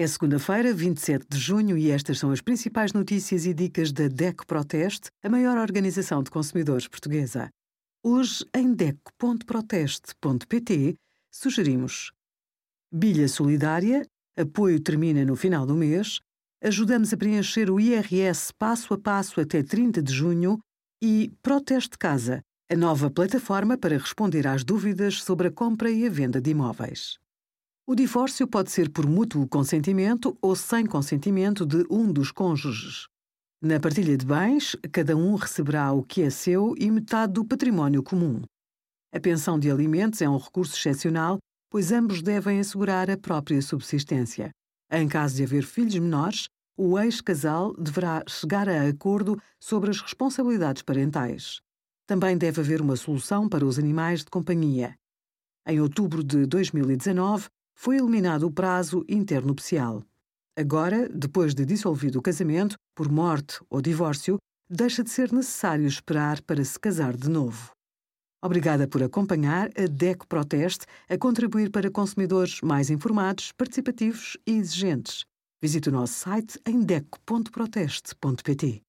É segunda-feira, 27 de junho, e estas são as principais notícias e dicas da DECO Proteste, a maior organização de consumidores portuguesa. Hoje, em DECO.proteste.pt, sugerimos Bilha Solidária, apoio termina no final do mês, ajudamos a preencher o IRS passo a passo até 30 de junho e Proteste Casa, a nova plataforma para responder às dúvidas sobre a compra e a venda de imóveis. O divórcio pode ser por mútuo consentimento ou sem consentimento de um dos cônjuges. Na partilha de bens, cada um receberá o que é seu e metade do património comum. A pensão de alimentos é um recurso excepcional, pois ambos devem assegurar a própria subsistência. Em caso de haver filhos menores, o ex-casal deverá chegar a acordo sobre as responsabilidades parentais. Também deve haver uma solução para os animais de companhia. Em outubro de 2019, foi eliminado o prazo internupcial. Agora, depois de dissolvido o casamento, por morte ou divórcio, deixa de ser necessário esperar para se casar de novo. Obrigada por acompanhar a DECO Proteste a contribuir para consumidores mais informados, participativos e exigentes. Visite o nosso site em deco.proteste.pt.